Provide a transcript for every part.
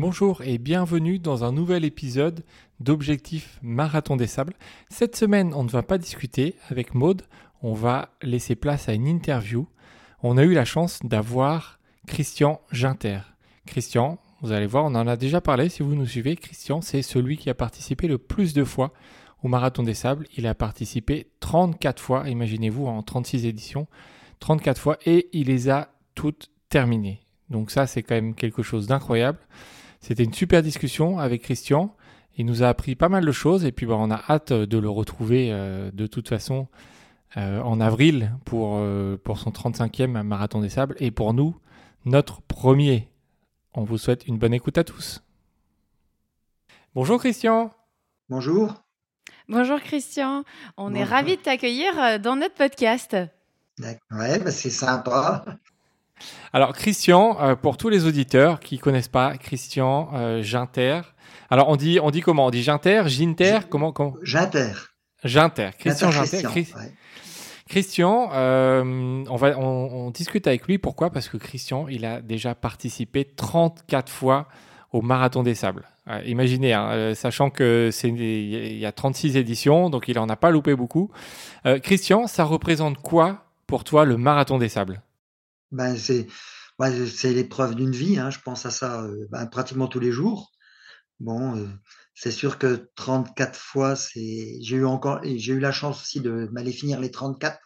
Bonjour et bienvenue dans un nouvel épisode d'Objectif Marathon des Sables. Cette semaine, on ne va pas discuter avec Maude, on va laisser place à une interview. On a eu la chance d'avoir Christian Ginter. Christian, vous allez voir, on en a déjà parlé si vous nous suivez. Christian, c'est celui qui a participé le plus de fois au Marathon des Sables. Il a participé 34 fois, imaginez-vous, en 36 éditions, 34 fois, et il les a toutes terminées. Donc ça, c'est quand même quelque chose d'incroyable. C'était une super discussion avec Christian. Il nous a appris pas mal de choses et puis bah, on a hâte de le retrouver euh, de toute façon euh, en avril pour, euh, pour son 35e Marathon des Sables et pour nous, notre premier. On vous souhaite une bonne écoute à tous. Bonjour Christian. Bonjour. Bonjour Christian, on est ravis de t'accueillir dans notre podcast. Ouais, bah, c'est sympa. Alors Christian, euh, pour tous les auditeurs qui connaissent pas Christian euh, Ginter, alors on dit on dit comment? On dit Ginter, Ginter, comment comment? Ginter. Ginter, Christian Ginter. Christian, euh, on va on, discute avec lui. Pourquoi? Parce que Christian, il a déjà participé 34 fois au Marathon des Sables. imaginez, hein, sachant que c'est il y a 36 éditions, donc il en a pas loupé beaucoup. Christian, ça représente quoi pour toi le Marathon des Sables? Ben, c'est c'est l'épreuve d'une vie, hein, je pense à ça euh, ben, pratiquement tous les jours. Bon, euh, c'est sûr que 34 fois, c'est j'ai eu encore j'ai eu la chance aussi de m'aller finir les 34.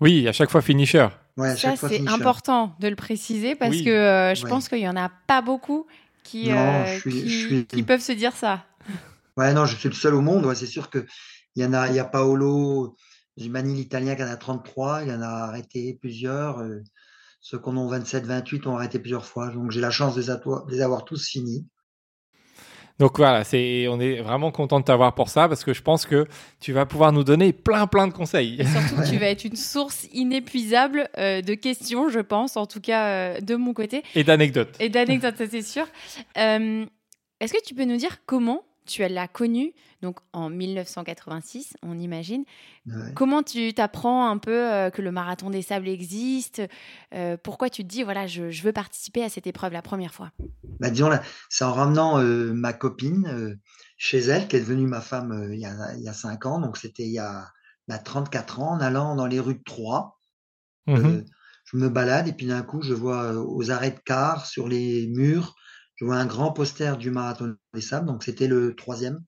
Oui, à chaque fois finisher. Ouais, ça c'est important de le préciser parce que euh, je pense qu'il y en a pas beaucoup qui qui, peuvent se dire ça. Ouais, non, je suis le seul au monde. Ouais, c'est sûr que il y en a, il y a Paolo, Zimani l'Italien qui en a 33, il en a arrêté plusieurs. Euh, ceux qu'on a 27-28 ont arrêté plusieurs fois. Donc j'ai la chance de les avoir tous finis. Donc voilà, c'est, on est vraiment content de t'avoir pour ça parce que je pense que tu vas pouvoir nous donner plein plein de conseils. Et surtout, tu vas être une source inépuisable euh, de questions, je pense, en tout cas euh, de mon côté. Et d'anecdotes. Et d'anecdotes, ça c'est sûr. est-ce que tu peux nous dire comment tu l'as connu donc en 1986, on imagine. Comment tu t'apprends un peu euh, que le marathon des sables existe euh, Pourquoi tu te dis, voilà, je, veux participer à cette épreuve la première fois? Bah, Disons, c'est en ramenant euh, ma copine chez elle, qui est devenue ma femme il, y a, il 5 ans, donc c'était il y a 34 ans, en allant dans les rues de Troyes. Mmh je me balade et puis d'un coup, je vois aux arrêts de car, sur les murs, je vois un grand poster du marathon des sables, donc c'était le troisième.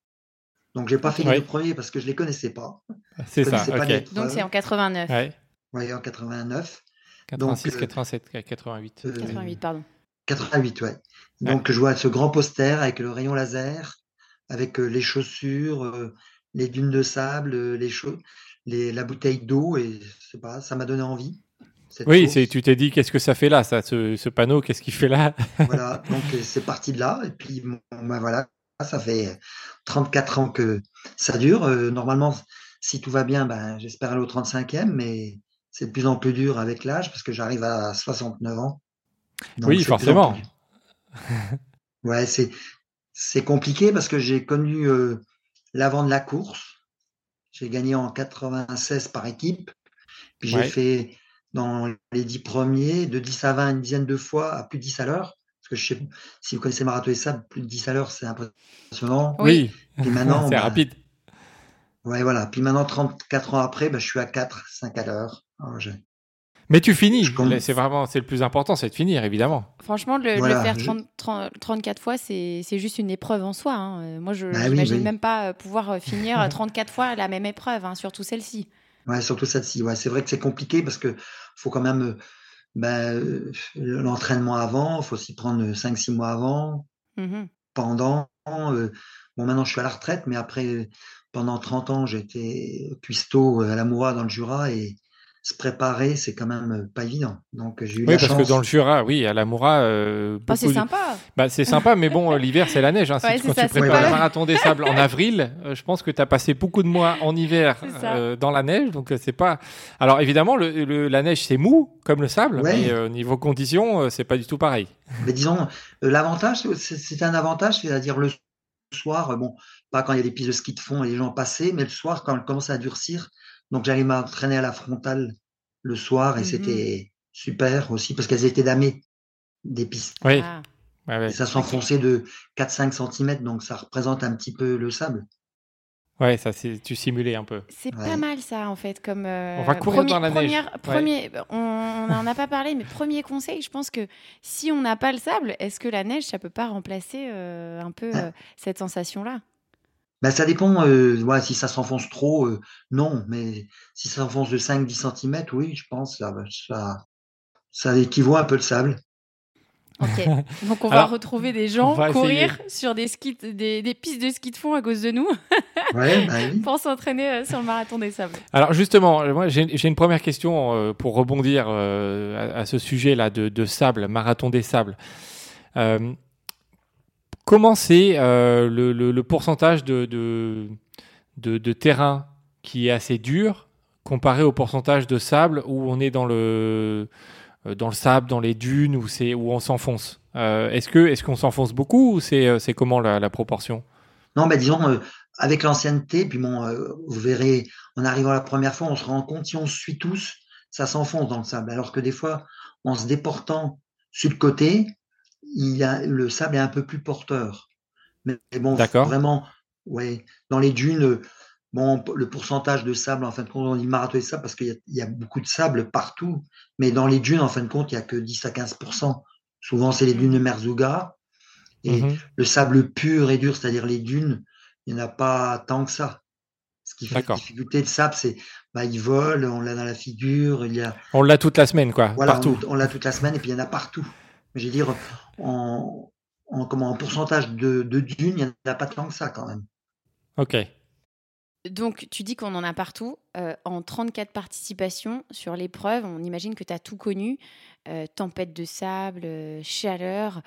Donc j'ai pas fini le premier parce que je les connaissais pas. C'est ça. Donc c'est en 89. Oui, en 89. 86, 87, 88. 88, pardon. 88, ouais. Donc je vois ce grand poster avec le rayon laser, avec euh, les chaussures, euh, les dunes de sable, euh, les, les la bouteille d'eau et pas, ça m'a donné envie. Oui, c'est, tu t'es dit qu'est-ce que ça fait là, ça, ce, panneau, qu'est-ce qu'il fait là Voilà, donc c'est parti de là et puis ben voilà, ça fait 34 ans que ça dure. Euh, normalement, si tout va bien, ben, j'espère aller au 35e, mais c'est de plus en plus dur avec l'âge parce que j'arrive à 69 ans. oui, forcément. ouais, c'est, c'est compliqué parce que j'ai connu euh, l'avant de la course. J'ai gagné en 96 par équipe. Puis j'ai fait dans les 10 premiers, de 10 à 20, une dizaine de fois à plus de 10 à l'heure. Parce que je sais, si vous connaissez Marathon et Sable, plus de 10 à l'heure, c'est impressionnant. Oui, maintenant, c'est bah, rapide. Ouais, voilà. Puis maintenant, 34 ans après, bah, je suis à 4, 5 à l'heure. Mais tu finis. C'est vraiment, c'est le plus important, c'est de finir, évidemment. Franchement, le, le faire 34 fois, c'est juste une épreuve en soi. Hein. Euh, moi, je bah n'imagine même pas euh, pouvoir euh, finir 34 fois la même épreuve, hein, surtout celle-ci. Ouais, surtout celle-ci. Ouais, c'est vrai que c'est compliqué parce que faut quand même ben, l'entraînement avant, faut s'y prendre 5-6 mois avant, mmh pendant. bon, maintenant je suis à la retraite, mais après, pendant 30 ans, j'étais cuistot à la Moura dans le Jura et se préparer, c'est quand même euh, pas évident. Donc j'ai eu oui, parce que dans le Jura, oui, à la Moura, euh, bah, c'est sympa. Bah, c'est sympa, mais bon, euh, l'hiver c'est la neige. Hein. quand tu prépares le marathon des sables en avril, je pense que tu as passé beaucoup de mois en hiver dans la neige, donc c'est pas. Alors évidemment, le, la neige c'est mou comme le sable, mais niveau conditions, c'est pas du tout pareil. Mais disons, l'avantage, c'est un avantage, c'est-à-dire le soir, bon, pas quand il y a des pistes de ski de fond et les gens passaient, mais le soir quand elle commence à durcir donc j'allais m'entraîner à la frontale le soir et mmh c'était super aussi parce qu'elles étaient damées des pistes. Oui. Ah. Et ça s'enfonçait de 4-5 cm, donc ça représente un petit peu le sable. Ouais, ça, c'est tu simulais un peu. C'est pas mal ça en fait comme. on va courir dans la neige. Premier, on n'en a pas parlé, mais premier conseil, je pense que si on n'a pas le sable, est-ce que la neige, ça peut pas remplacer un peu ah. cette sensation-là? Bah, ça dépend, euh, si ça s'enfonce trop, euh, non, mais si ça s'enfonce de 5-10 cm, oui, je pense, ça, ça, ça équivaut un peu le sable. Ok, donc on va retrouver des gens courir sur des, skis, des, pistes de ski de fond à cause de nous ouais, bah oui. pour s'entraîner euh, sur le marathon des sables. Alors justement, moi j'ai une première question pour rebondir à, ce sujet-là de, de, sable, marathon des sables. Comment c'est euh, le, pourcentage de, terrain qui est assez dur comparé au pourcentage de sable où on est dans le, euh, sable, dans les dunes, où, on s'enfonce? Euh, Est-ce qu'on s'enfonce beaucoup ou c'est comment la, proportion? Non, mais disons, avec l'ancienneté, puis bon, vous verrez, en arrivant la première fois, on se rend compte, si on suit tous, ça s'enfonce dans le sable. Alors que des fois, en se déportant sur le côté, il a, le sable est un peu plus porteur. Mais, bon, vraiment, ouais, dans les dunes, bon, le pourcentage de sable, en fin de compte, on dit marathon de sable parce qu'il y, a beaucoup de sable partout. Mais dans les dunes, en fin de compte, il n'y a que 10 à 15% Souvent, c'est les dunes de Merzouga. Et mmh le sable pur et dur, c'est-à-dire les dunes, il n'y en a pas tant que ça. Ce qui fait la difficulté de sable, c'est bah, il vole, on l'a dans la figure, il y a. On l'a toute la semaine, quoi, partout. On, l'a toute la semaine et puis il y en a partout. Je veux dire, en, comment, en pourcentage de, de dunes, il n'y en a pas tant que ça quand même. Ok. Donc, tu dis qu'on en a partout. Euh, en 34 participations sur l'épreuve, on imagine que tu as tout connu. Euh, tempête de sable, euh, chaleur.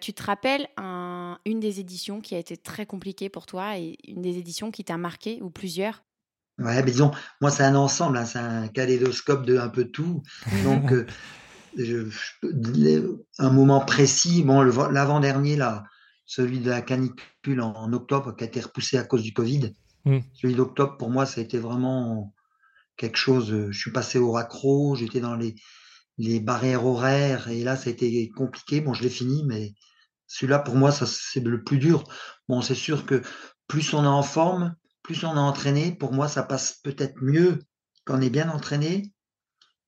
tu te rappelles une des éditions qui a été très compliquée pour toi et une des éditions qui t'a marqué ou plusieurs? Ouais, mais disons, moi, c'est un ensemble, hein, c'est un kaléidoscope de un peu tout. Donc, un moment précis, bon, l'avant-dernier, là, celui de la canicule en, octobre, qui a été repoussé à cause du Covid. Hmm. Celui d'octobre, pour moi, ça a été vraiment quelque chose. Je suis passé au raccro, j'étais dans les, les barrières horaires, et là, ça a été compliqué. Bon, je l'ai fini, mais celui-là, pour moi, ça, c'est le plus dur. Bon, c'est sûr que plus on est en forme, plus on est entraîné, pour moi, ça passe peut-être mieux quand on est bien entraîné,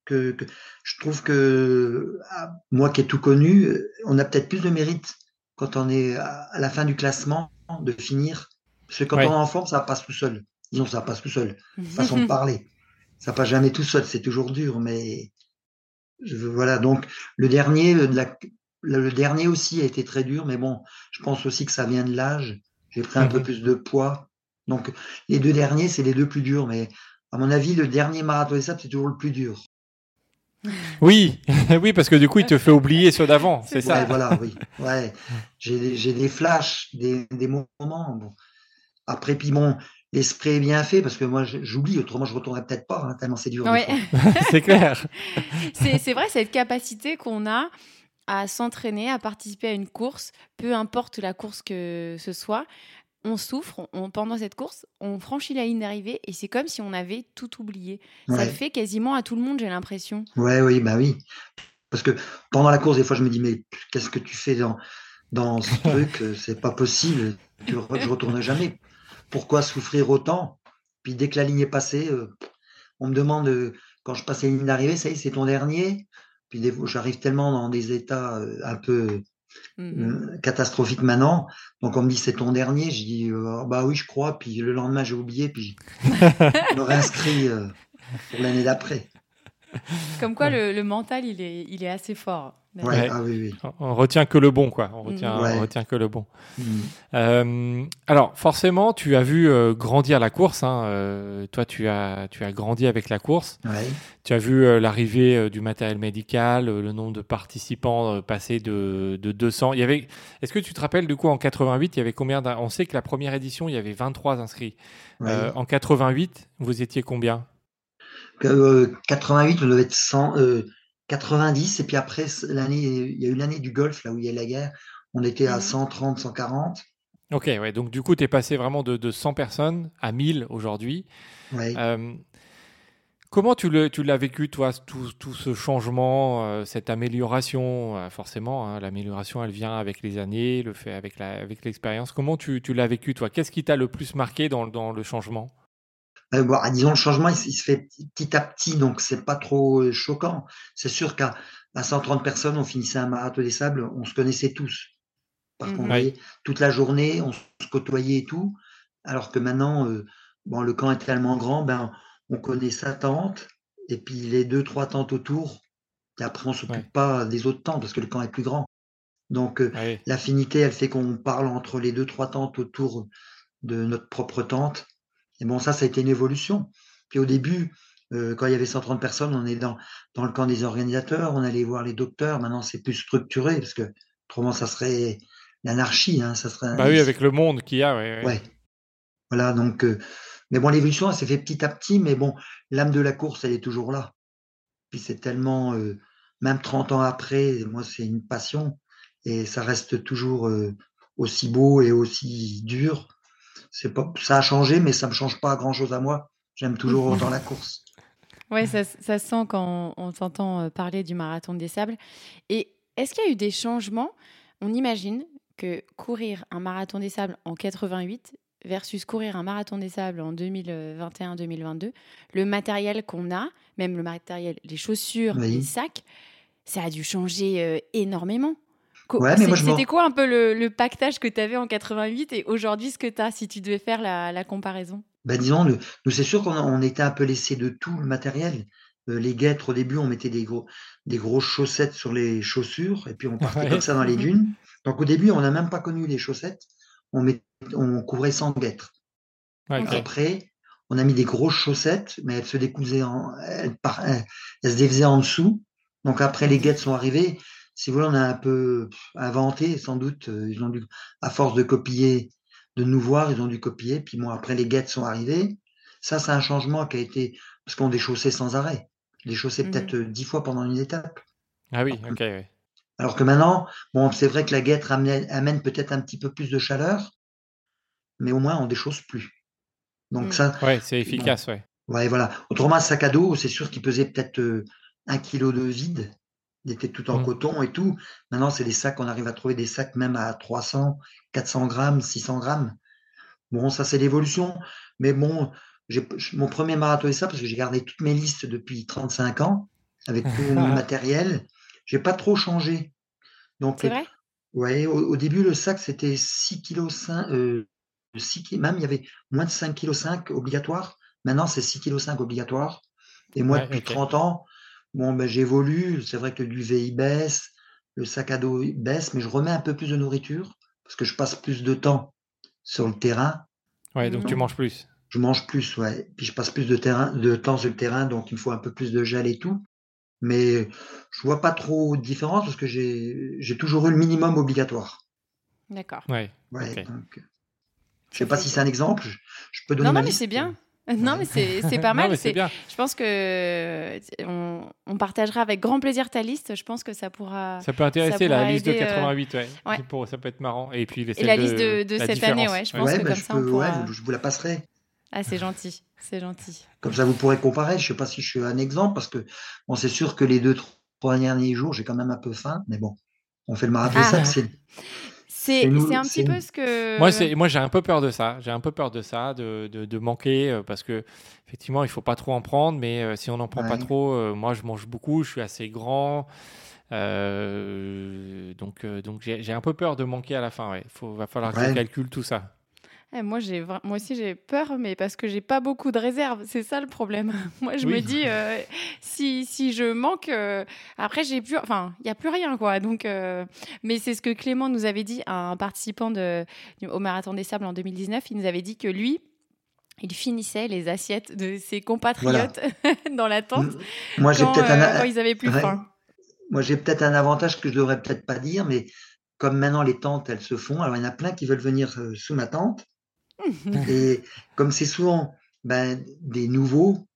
que, je trouve que ah, moi qui ai tout connu, on a peut-être plus de mérite quand on est à la fin du classement de finir. Parce que quand on est en forme, ça passe tout seul. Disons, ça passe tout seul. Façon de parler. Ça passe jamais tout seul. C'est toujours dur, mais voilà. Donc le dernier, le dernier aussi a été très dur, mais bon, je pense aussi que ça vient de l'âge. J'ai pris un peu mhm. plus de poids. Donc les deux derniers, c'est les deux plus durs, mais à mon avis, le dernier marathon des sables, c'est toujours le plus dur. Oui, oui, parce que du coup, il te fait oublier ceux d'avant, c'est ça. voilà, oui. Ouais. J'ai des flashs, des, moments. Après, puis bon, l'esprit est bien fait parce que moi, j'oublie, autrement, je ne retournerai peut-être pas, hein, tellement c'est dur. c'est clair. c'est vrai, cette capacité qu'on a à s'entraîner, à participer à une course, peu importe la course que ce soit, on souffre on, pendant cette course, on franchit la ligne d'arrivée et c'est comme si on avait tout oublié. Ça le fait quasiment à tout le monde, j'ai l'impression. Ouais, oui, bah oui. Parce que pendant la course, des fois, je me dis, mais qu'est-ce que tu fais dans, dans ce truc? C'est pas possible. je retourne jamais. Pourquoi souffrir autant? Puis dès que la ligne est passée, euh, on me demande, euh, quand je passe la ligne d'arrivée, ça y est, c'est ton dernier. Puis j'arrive tellement dans des états euh, un peu Mmh euh, catastrophique maintenant. Donc on me dit c'est ton dernier. Je dis euh, bah oui je crois. Puis le lendemain j'ai oublié. Puis je me réinscris euh, pour l'année d'après. Comme quoi le, mental il est, il est assez fort. Ah on retient que le bon, quoi. On retient, on retient que le bon. Mm. Euh, alors, forcément, tu as vu euh, grandir la course. Hein. Euh, toi, tu as, tu as grandi avec la course. Tu as vu l'arrivée du matériel médical, le nombre de participants passer de, de 200. Il y avait. Est-ce que tu te rappelles du coup en 88, il y avait combien On sait que la première édition, il y avait 23 inscrits. en 88, vous étiez combien? 88, on devait être 100. 90, et puis après, l'année, il y a eu l'année du Golfe, là où il y a la guerre, on était à 130, mmh 140. Ok, ouais, donc du coup, tu es passé vraiment de, de 100 personnes à 1000 aujourd'hui. Ouais. Euh, Comment tu l'as vécu, toi, tout, tout ce changement, euh, cette amélioration? Euh, Forcément, hein, l'amélioration, elle vient avec les années, le fait avec l'expérience. Comment tu, tu l'as vécu, toi? Qu'est-ce qui t'a le plus marqué dans, dans le changement? Euh, bon, Disons, le changement, il, se fait petit à petit, donc c'est pas trop choquant. C'est sûr qu'à 130 personnes, on finissait un marathon des sables, on se connaissait tous. Par contre, mmh toute la journée, on se côtoyait et tout. Alors que maintenant, bon, le camp est tellement grand, ben on connaît sa tante et puis les deux, trois tantes autour. Et après, on s'occupe pas des autres tantes parce que le camp est plus grand. Donc, euh, l'affinité, elle fait qu'on parle entre les deux, trois tantes autour de notre propre tante. Et bon, ça, ça a été une évolution. Puis au début, euh, quand il y avait 130 personnes, on est dans, dans le camp des organisateurs, on allait voir les docteurs. Maintenant, c'est plus structuré parce que autrement, ça serait l'anarchie. Hein, ça serait. Bah oui, avec le monde qu'il y a. Ouais. Voilà, donc euh, mais bon, l'évolution, elle s'est fait petit à petit, mais bon, l'âme de la course, elle est toujours là. Puis c'est tellement, euh, même 30 ans après, moi, c'est une passion et ça reste toujours euh, aussi beau et aussi dur. C'est pas, ça a changé, mais ça me change pas grand chose à moi. J'aime toujours dans la course. Ouais, ça, ça sent quand on, t'entend euh, parler du marathon des sables. Et est-ce qu'il y a eu des changements? On imagine que courir un marathon des sables en 88, versus courir un marathon des sables en 2021-2022, le matériel qu'on a, même le matériel, les chaussures, les sacs, ça a dû changer euh, énormément. C'était quoi un peu le, pactage que tu avais en 88 et aujourd'hui ce que tu as si tu devais faire la, comparaison? Ben Disons, nous, c'est sûr qu'on était un peu laissé de tout le matériel. Euh, les guêtres, au début, on mettait des, gros, des grosses chaussettes sur les chaussures et puis on partait comme ça dans les dunes. Donc au début, on n'a même pas connu les chaussettes on, met, on couvrait sans guêtre. Après, on a mis des grosses chaussettes, mais elles se décousaient en, elles, se défaisaient en dessous. Donc après, les guettes sont arrivées. Si vous voulez, on a un peu inventé, sans doute. Euh, ils ont dû, à force de copier, de nous voir, ils ont dû copier. Puis bon, après, les guettes sont arrivées. Ça, c'est un changement qui a été, parce qu'on déchaussait sans arrêt. Déchaussait mmh peut-être dix fois pendant une étape. Ah oui, ok, alors que maintenant, bon, c'est vrai que la guêtre amène, peut-être un petit peu plus de chaleur, mais au moins on déchausse plus. Donc mmh. ça. Ouais, c'est efficace, ouais. Ouais, voilà. Autrement, un sac à dos, c'est sûr qu'il pesait peut-être euh, un kilo de vide. Il était tout en mmh. coton et tout. Maintenant, c'est des sacs, on arrive à trouver des sacs même à 300, 400 grammes, 600 grammes. Bon, ça, c'est l'évolution. Mais bon, mon premier marathon, c'est ça, parce que j'ai gardé toutes mes listes depuis 35 ans, avec tout mon matériel j'ai pas trop changé. Donc, c'est vrai? ouais, au, début, le sac, c'était 6 kg 5, euh, 6 même il y avait moins de 5 kg 5 obligatoire. Maintenant, c'est 6 kg 5 obligatoire. Et moi, depuis 30 ans, bon, ben, j'évolue. C'est vrai que le duvet, il baisse, le sac à dos baisse, mais je remets un peu plus de nourriture parce que je passe plus de temps sur le terrain. Ouais, donc tu manges plus. Je mange plus, ouais. Puis je passe plus de, terrain, de temps sur le terrain, donc il me faut un peu plus de gel et tout. Mais je vois pas trop de différence parce que j'ai toujours eu le minimum obligatoire. D'accord. Ouais. ouais donc, je sais pas si c'est un exemple. Je, peux donner. Non, non, mais c'est bien. Non, mais c'est pas mal. c'est bien. Je pense que on, on, partagera avec grand plaisir ta liste. Je pense que ça pourra. Ça peut intéresser la liste de 88, euh, ouais. Pour, ça peut être marrant. Et puis Et la liste de, de cette année, ouais. Je pense que bah, comme ça, on pourra... je vous la passerai. Ah, c'est gentil, c'est gentil. Comme ça, vous pourrez comparer. Je ne sais pas si je suis un exemple, parce que bon, c'est sûr que les deux, trois derniers jours, j'ai quand même un peu faim, mais bon, on fait le marathon. Ah. C'est un petit peu ce que. Moi, moi j'ai un peu peur de ça. J'ai un peu peur de ça, de, de, manquer, euh, parce que effectivement, il faut pas trop en prendre, mais euh, si on n'en prend pas trop, euh, moi, je mange beaucoup, je suis assez grand. donc, donc j'ai un peu peur de manquer à la fin. Il faut, va falloir que je calcule tout ça. Eh, moi, j'ai moi aussi j'ai peur, mais parce que j'ai pas beaucoup de réserves. C'est ça le problème. moi, je me dis euh, si, si je manque, euh, après j'ai plus, enfin, il y a plus rien quoi. Donc, euh, mais c'est ce que Clément nous avait dit, un participant de, au marathon des sables en 2019. Il nous avait dit que lui, il finissait les assiettes de ses compatriotes dans la tente. Moi, j'ai peut-être un... quand ils avaient plus faim. Moi, j'ai peut-être un avantage que je devrais peut-être pas dire, mais comme maintenant les tentes elles se font, alors il y en a plein qui veulent venir sous ma tente. Et comme c'est souvent ben, des nouveaux,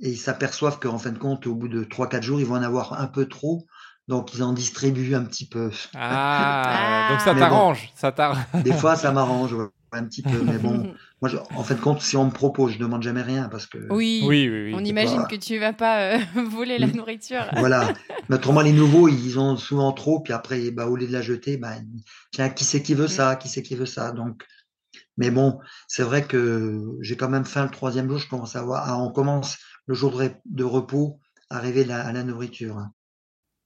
et ils s'aperçoivent qu'en fin de compte, au bout de 3-4 jours, ils vont en avoir un peu trop. Donc, ils en distribuent un petit peu. Ah, donc ça t'arrange. ça des fois, ça m'arrange. un petit peu. Mais bon, moi, en fait, compte, si on me propose, je demande jamais rien parce que. Oui, oui, oui, on imagine que tu vas pas euh, voler la nourriture. voilà. Mais autrement, les nouveaux, ils ont souvent trop, puis après, bah, au lieu de la jeter, bah, tiens, qui c'est qui veut ça, qui c'est qui veut ça. Donc, mais bon, c'est vrai que j'ai quand même faim le troisième jour. Je commence à voir. Ah, on commence le jour de, repos, à arriver à la nourriture. Hein.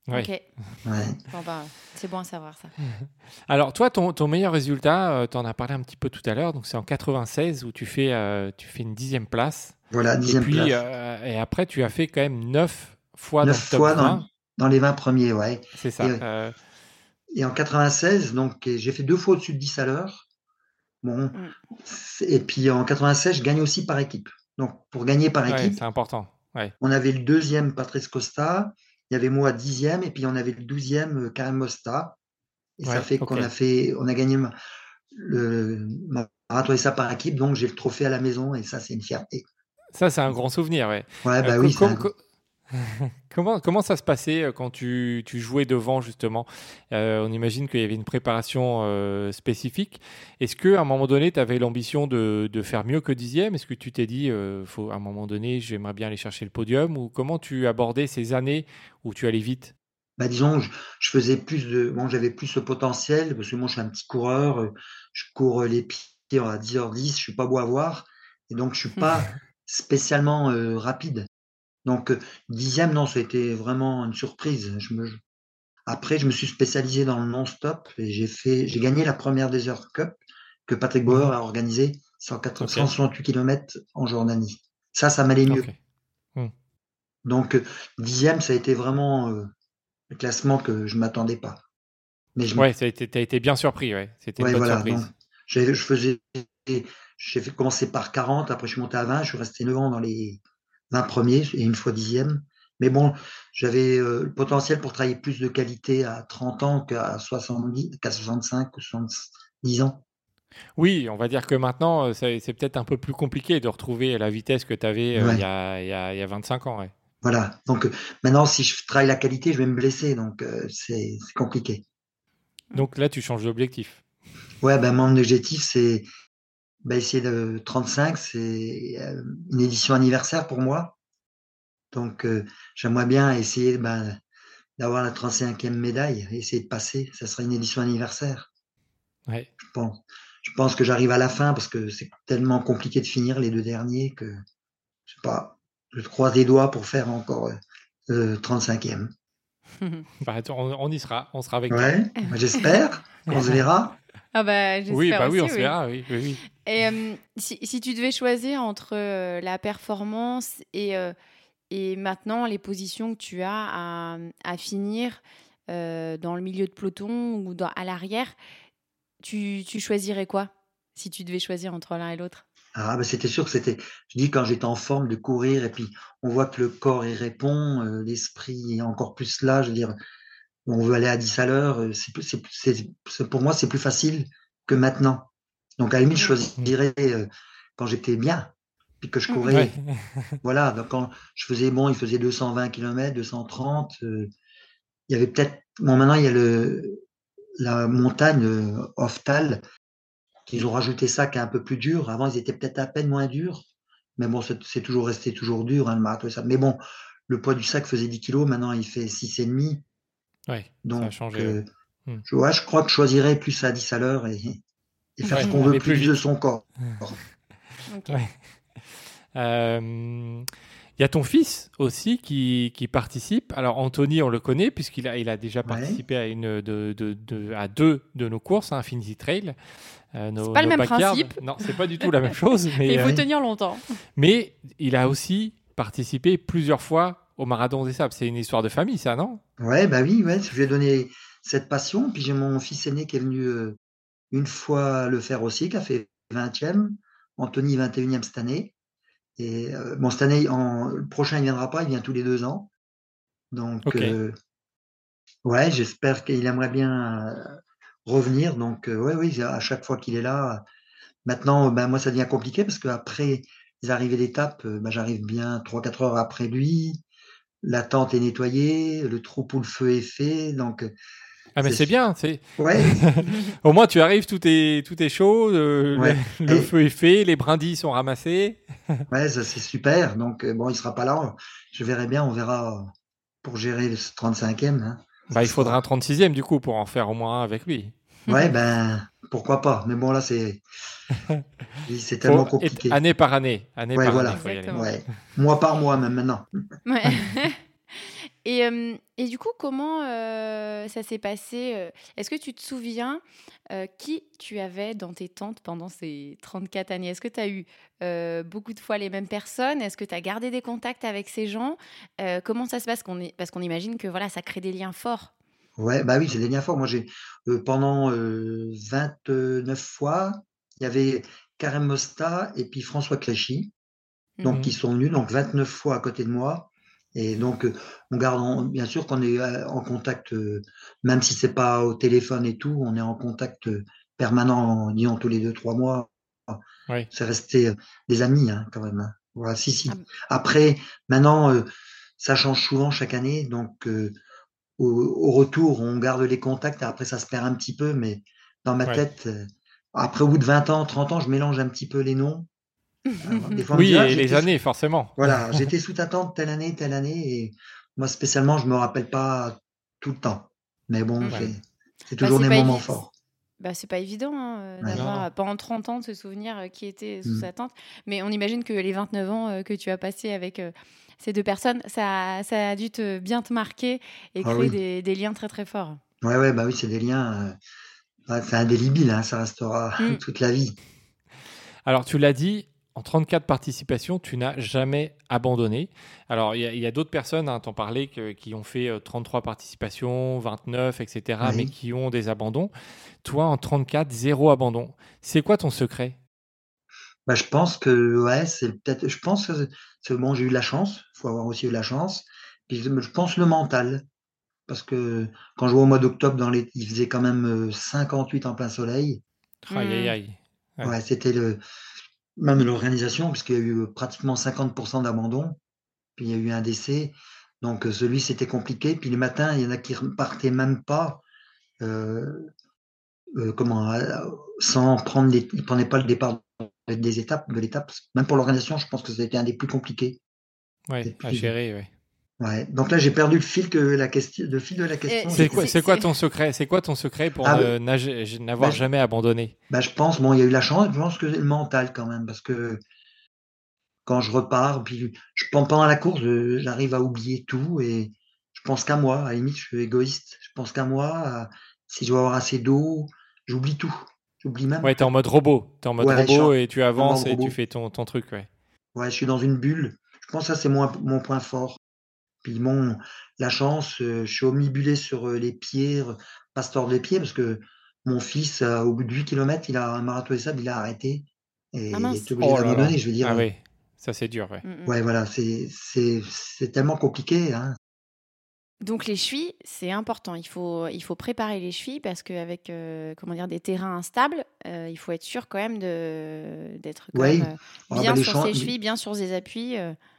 Ok. Bah, c'est bon à savoir ça. Alors toi, ton, ton meilleur résultat, euh, tu en as parlé un petit peu tout à l'heure, donc c'est en 96 où tu fais, euh, tu fais une dixième place. Voilà, dixième et puis, place. Euh, et après, tu as fait quand même neuf fois dans le top fois Dans, les 20 premiers, ouais. C'est ça. Et, en 96, donc j'ai fait deux fois au-dessus de 10 à l'heure. Bon. Mm. Et puis en 96, je gagne aussi par équipe. Donc pour gagner par équipe, c'est important. On avait le deuxième Patrice Costa, il y avait moi dixième et puis on avait le douzième euh, Karim Mosta. Et ça fait qu'on a fait, on a gagné le marathon et ça par équipe, donc j'ai le trophée à la maison et ça c'est une fierté. Ça c'est un grand souvenir, ouais. Ouais, bah euh, oui. comment, comment ça se passait euh, quand tu, tu jouais devant, justement? Euh, On imagine qu'il y avait une préparation euh, spécifique. Est-ce qu'à un moment donné, tu avais l'ambition de, de, faire mieux que dixième Est-ce que tu t'es dit, faut, à un moment donné, j'aimerais bien aller chercher le podium? Ou comment tu abordais ces années où tu allais vite? Bah disons, je, je, faisais plus de, bon, j'avais plus ce potentiel parce que moi, je suis un petit coureur, je cours les pieds à 10h10, je suis pas beau à voir, et donc je suis pas spécialement rapide. Donc, euh, dixième, non, ça a été vraiment une surprise. Je me... Après, je me suis spécialisé dans le non-stop et j'ai fait, j'ai gagné la première Desert Cup que Patrick Bauer mmh. a organisée, 168 km en Jordanie. Ça, ça m'allait mieux. Mmh. Donc, euh, dixième, ça a été vraiment euh, le classement que je m'attendais pas. Mais je ouais, tu as été bien surpris, ouais. C'était une bonne surprise. je faisais, j'ai commencé par 40, après je suis monté à 20, je suis resté 9 ans dans les, 20 premiers et une fois dixième. Mais bon, j'avais euh, le potentiel pour travailler plus de qualité à 30 ans qu'à 70, qu'à 65 ou 70 ans. Oui, on va dire que maintenant, euh, c'est peut-être un peu plus compliqué de retrouver la vitesse que tu avais euh, il, y a, il, y a, 25 ans. Ouais. Voilà. Donc maintenant, si je travaille la qualité, je vais me blesser. Donc c'est compliqué. Donc là, tu changes d'objectif. Ouais, ben mon objectif, c'est bah, essayer de 35, c'est une édition anniversaire pour moi. Donc, euh, j'aimerais bien essayer ben, d'avoir la 35e médaille, essayer de passer. Ça serait une édition anniversaire. Ouais. Je pense. Je pense que j'arrive à la fin parce que c'est tellement compliqué de finir les deux derniers que je sais pas. Je croise les doigts pour faire encore euh, 35e. bah, on, y sera, on sera avec ouais, J'espère. on se verra. Ah bah, oui, bah oui, on se verra, oui. oui, Et euh, si, si, tu devais choisir entre euh, la performance et, euh, et maintenant les positions que tu as à, à finir dans le milieu de peloton ou dans, à l'arrière, tu, tu, choisirais quoi si tu devais choisir entre l'un et l'autre? Ah, bah c'était sûr que c'était, je dis quand j'étais en forme de courir et puis on voit que le corps y répond, l'esprit est encore plus là, je veux dire, on veut aller à 10 à l'heure, euh, c'est, pour moi, c'est plus facile que maintenant. Donc, à la limite, je choisirais euh, quand j'étais bien, puis que je courais. voilà, donc quand je faisais, bon, il faisait 220 km, 230. il y avait peut-être, bon, maintenant, il y a le, la montagne euh, Oftal, qu'ils ont rajouté ça qui est un peu plus dur. Avant, ils étaient peut-être à peine moins durs. Mais bon, c'est, toujours resté toujours dur, hein, le marathon. Ça. Mais bon, le poids du sac faisait 10 kg, maintenant il fait 6,5. Ouais, Donc, ça a changé. Euh, hmm. je, je crois que je choisirais plus à 10 à l'heure et, faire ce qu'on veut plus, de son corps. Euh, il y a ton fils aussi qui, qui, participe. Alors Anthony, on le connaît puisqu'il a, il a déjà participé à, une de, de, à deux de nos courses, hein, Infinity Trail. Euh, c'est pas le même principe. Non, c'est pas du tout la même chose. Mais, il faut tenir longtemps. Mais il a aussi participé plusieurs fois au Marathon des Sables. C'est une histoire de famille, ça, non? Ouais, bah oui, ouais. Je lui ai donné cette passion. Puis j'ai mon fils aîné qui est venu euh, une fois le faire aussi, qui a fait 20e. Anthony, 21e cette année. Et euh, bon, cette année, en, le prochain, il viendra pas, il vient tous les deux ans. Donc, euh, ouais, j'espère qu'il aimerait bien revenir. Donc, ouais, oui, à chaque fois qu'il est là. Maintenant, ben, moi, ça devient compliqué parce qu'après les arrivées d'étape, ben, j'arrive bien 3-4 heures après lui la tente est nettoyée, le trou pour le feu est fait. Donc, Ah mais c'est bien, c'est. Ouais. Au moins tu arrives, tout est tout est chaud, le, feu est fait, les brindilles sont ramassées. ouais, ça c'est super. Donc bon, il sera pas là. Je verrai bien, on verra pour gérer le 35e. Hein. Bah, il faudra un 36e du coup pour en faire au moins un avec lui. Ouais, ben pourquoi pas. Mais bon là c'est c'est tellement compliqué. Année par année, année par voilà. année. Ouais. Mois par mois même maintenant. Ouais. Et, et, du coup, comment ça s'est passé Est-ce que tu te souviens qui tu avais dans tes tentes pendant ces 34 années? Est-ce que tu as eu beaucoup de fois les mêmes personnes? Est-ce que tu as gardé des contacts avec ces gens? Comment ça se passe Parce qu'on imagine que voilà, ça crée des liens forts. Ouais, bah oui, c'est des liens forts. Moi, j'ai pendant 29 fois, il y avait Karim Mosta et puis François Cléchy, donc mmh qui sont venus, donc 29 fois à côté de moi. Et donc, euh, on garde, bien sûr qu'on est euh, en contact, euh, même si c'est pas au téléphone et tout, on est en contact permanent, disons tous les deux, trois mois. C'est resté des amis, hein, quand même. Hein. Voilà, si, si. Ah Après, maintenant, ça change souvent chaque année, donc au, retour, on garde les contacts. Après, ça se perd un petit peu, mais dans ma tête, après, au bout de 20 ans, 30 ans, je mélange un petit peu les noms oui, et les années, forcément. Voilà, j'étais sous attente telle année, telle année, et moi spécialement, je me rappelle pas tout le temps. Mais bon, c'est bah, toujours des moments forts. Bah, c'est pas évident hein, euh, d'avoir pendant 30 ans de se souvenir euh, qui était sous mmh. attente. Mais on imagine que les 29 ans euh, que tu as passé avec ces deux personnes, ça, ça, a dû te, bien te marquer et ah créer des, des, liens très très forts. Ouais, ouais, bah oui, c'est des liens. c'est indélébile, hein, ça restera mmh. toute la vie. Alors, tu l'as dit, en 34 participations, tu n'as jamais abandonné. Alors, il y a, d'autres personnes, hein, t'en parlais, qui ont fait 33 euh, participations, 29, etc., mais qui ont des abandons. Toi, en 34, zéro abandon. C'est quoi ton secret? Bah, Je pense que, ouais, c'est peut-être. Je pense que c'est bon, j'ai eu la chance. Il faut avoir aussi eu la chance. Puis, je pense le mental. Parce que quand je vois au mois d'octobre, dans les... il faisait quand même 58 euh, en plein soleil. Aïe, aïe, aïe. ouais c'était le même l'organisation, puisqu'il y a eu pratiquement 50% d'abandon, puis il y a eu un décès. Donc euh, celui, c'était compliqué. Puis le matin, il y en a qui ne partaient même pas, euh, euh, comment, sans prendre les, ils prenaient pas le départ des étapes, de l'étape. Même pour l'organisation, je pense que c'était un des plus compliqués. Oui, à gérer, oui. Ouais. Donc là, j'ai perdu le fil que la question, le fil de la question. C'est quoi, c'est quoi ton secret C'est quoi ton secret pour ah, n'avoir bah, jamais abandonné? Bah, je pense, bon, il y a eu la chance. Je pense que le mental quand même, parce que quand je repars, puis je pendant la course, j'arrive à oublier tout et je pense qu'à moi. À la limite, je suis égoïste. Je pense qu'à moi. si je dois avoir assez d'eau, j'oublie tout. J'oublie même. Ouais, t'es en mode robot. T'es en mode robot et tu avances et tu fais ton, ton truc, ouais. Ouais, je suis dans une bulle. Je pense que ça, c'est mon, mon point fort. Puis bon, la chance, euh, je suis omnibulé sur euh, les pieds, pasteur des pieds, parce que mon fils, euh, au bout de 8 km, il a un marathon et sable, il a arrêté. Et ah il est obligé oh d'abandonner, je veux dire. Ah oui, ça c'est dur, ouais. Mmh, mmh. Ouais, voilà, c'est tellement compliqué. Hein. Donc les chevilles, c'est important. Il faut, il faut préparer les chevilles parce qu'avec comment dire des terrains instables, il faut être sûr quand même d'être ouais. Ah, bien bah, sur ses chevilles, bien sur ses appuis.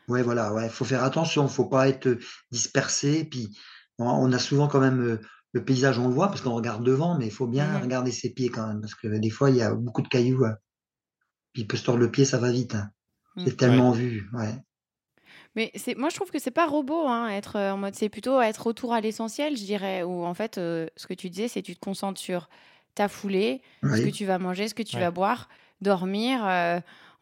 Ouais, voilà, ouais, faut faire attention, faut pas être dispersé. Puis on a souvent quand même le paysage, on le voit parce qu'on regarde devant, mais il faut bien mmh regarder ses pieds quand même parce que des fois il y a beaucoup de cailloux. Hein. Puis il peut se tordre le pied, ça va vite. Hein. Mmh. C'est tellement vu, ouais. Mais c'est, moi, je trouve que c'est pas robot, hein, être en mode, c'est plutôt être autour à l'essentiel, je dirais. Où en fait, ce que tu disais, c'est tu te concentres sur ta foulée, ce que tu vas manger, ce que tu vas boire, dormir,